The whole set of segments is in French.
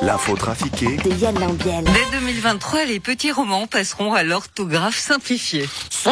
L'info trafiquée de Yann Lambiel. Dès 2023, les petits romans passeront à l'orthographe simplifiée. C'est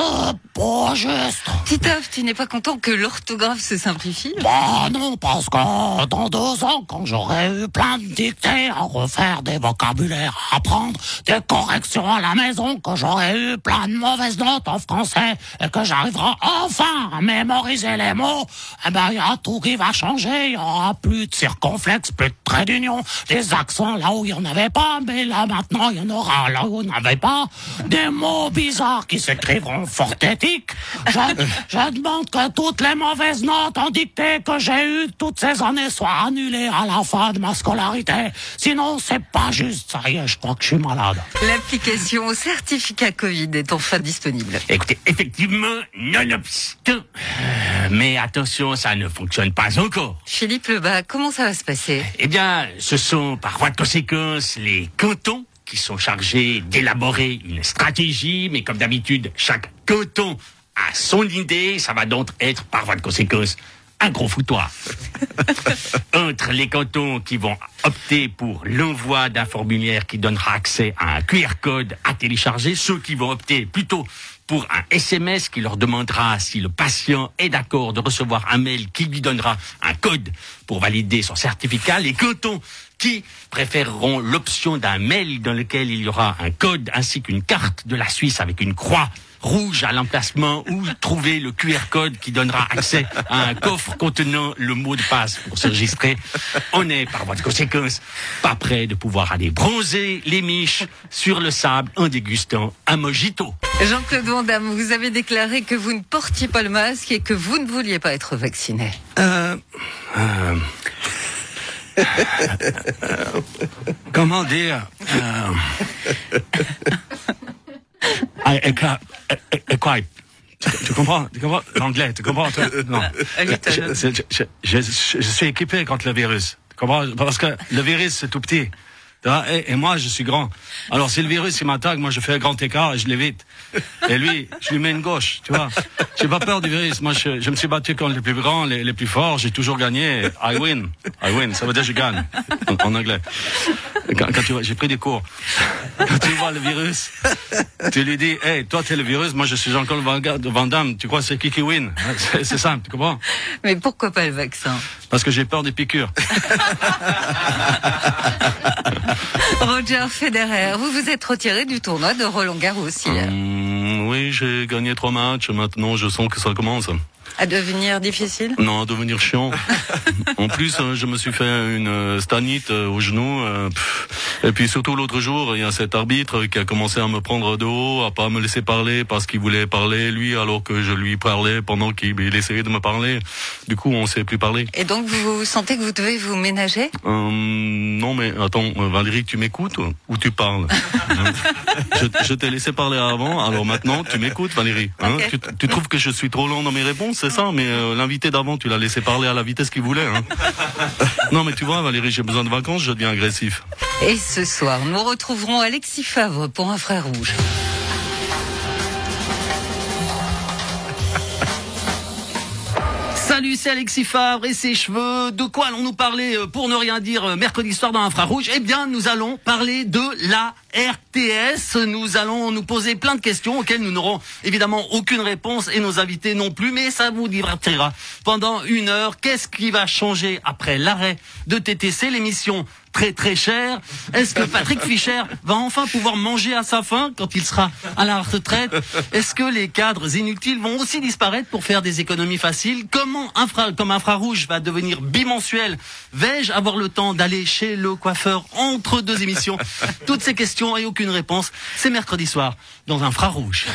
pas juste. Titeuf, tu n'es pas content que l'orthographe se simplifie Bah non, parce que dans deux ans, quand j'aurai eu plein de dictées à refaire, des vocabulaires à apprendre, des corrections à la maison, que j'aurai eu plein de mauvaises notes en français, et que j'arriverai enfin à mémoriser les mots, eh ben il y a tout qui va changer. Il y aura plus de circonflexe, plus de traits d'union, des accents là où il n'y en avait pas, mais là maintenant il y en aura là où il n'y en avait pas. Des mots bizarres qui s'écriveront fortétiques. Je, je demande que toutes les mauvaises notes en dictée que j'ai eues toutes ces années soient annulées à la fin de ma scolarité. Sinon, c'est pas juste. Ça y est, je crois que je suis malade. L'application certificat Covid est enfin disponible. Écoutez, effectivement, nonobstant, euh, mais attention, ça ne fonctionne pas encore. Philippe Lebas, comment ça va se passer? Eh bien, ce sont par de conséquence les cantons qui sont chargés d'élaborer une stratégie, mais comme d'habitude, chaque canton a son idée, ça va donc être par voie de conséquence un gros foutoir. Entre les cantons qui vont opter pour l'envoi d'un formulaire qui donnera accès à un QR code à télécharger, ceux qui vont opter plutôt pour un SMS qui leur demandera si le patient est d'accord de recevoir un mail qui lui donnera un code pour valider son certificat, les cantons qui préféreront l'option d'un mail dans lequel il y aura un code ainsi qu'une carte de la Suisse avec une croix rouge à l'emplacement ou trouver le QR code qui donnera accès à un coffre contenant le mot de passe pour s'enregistrer. On est, par voie de conséquence, pas prêt de pouvoir aller bronzer les miches sur le sable en dégustant un mojito. Jean-Claude Van Damme, vous avez déclaré que vous ne portiez pas le masque et que vous ne vouliez pas être vacciné. Euh, euh, comment dire euh, I, I, can't- I- I- I quite- tu, comprends, tu comprends l'anglais, tu comprends toi Non. Je, je, je, je- je suis équipé contre le virus. Tu comprends? Parce que le virus c'est tout petit. Et, et moi je suis grand. Alors si le virus il m'attaque, moi je fais un grand écart et je l'évite. Et lui, je lui mets une gauche, tu vois. J'ai pas peur du virus. Moi je, je me suis battu contre les plus grands, les, les plus forts. J'ai toujours gagné. I win. I win. Ça veut dire je gagne en, en anglais. Quand, quand tu vois, j'ai pris des cours. Quand tu vois le virus, tu lui dis, hey, toi t'es le virus, moi je suis Jean-Claude Van Ga- Van Damme. Tu crois c'est qui qui win c'est simple, tu comprends? Mais pourquoi pas le vaccin? Parce que j'ai peur des piqûres. Roger Federer, vous vous êtes retiré du tournoi de Roland Garros hier. Hum, oui, j'ai gagné trois matchs. Maintenant, je sens que ça commence. À devenir difficile? Non, à devenir chiant. en plus, euh, je me suis fait une euh, stanite euh, au genou. euh, et puis surtout l'autre jour, il y a cet arbitre qui a commencé à me prendre de haut, à pas me laisser parler parce qu'il voulait parler lui, alors que je lui parlais pendant qu'il il essayait de me parler. Du coup, on s'est plus parlé. Et donc vous sentez que vous devez vous ménager? Euh, non, mais attends, euh, Valérie, tu m'écoutes ou tu parles? Je, je t'ai laissé parler avant, alors maintenant tu m'écoutes, Valérie. Hein? Tu, tu trouves que je suis trop long dans mes réponses, c'est ça? Mais euh, l'invité d'avant, tu l'as laissé parler à la vitesse qu'il voulait. Hein? Non, mais tu vois, Valérie, j'ai besoin de vacances, je deviens agressif. Et ce soir, nous retrouverons Alexis Favre pour un frère rouge. Salut, c'est Alexis Favre et ses cheveux. De quoi allons-nous parler euh, pour ne rien dire euh, mercredi soir dans Infrarouge Eh bien, nous allons parler de la RTS. Nous allons nous poser plein de questions auxquelles nous n'aurons évidemment aucune réponse et nos invités non plus, mais ça vous divertira pendant une heure. Qu'est-ce qui va changer après l'arrêt de TTC, l'émission très très chère Est-ce que Patrick Fischer va enfin pouvoir manger à sa faim quand il sera à la retraite? Est-ce que les cadres inutiles vont aussi disparaître pour faire des économies faciles? Comment infra, comme infrarouge va devenir bimensuel? Vais-je avoir le temps d'aller chez le coiffeur entre deux émissions? Toutes ces questions et aucune réponse, c'est mercredi soir dans Infrarouge.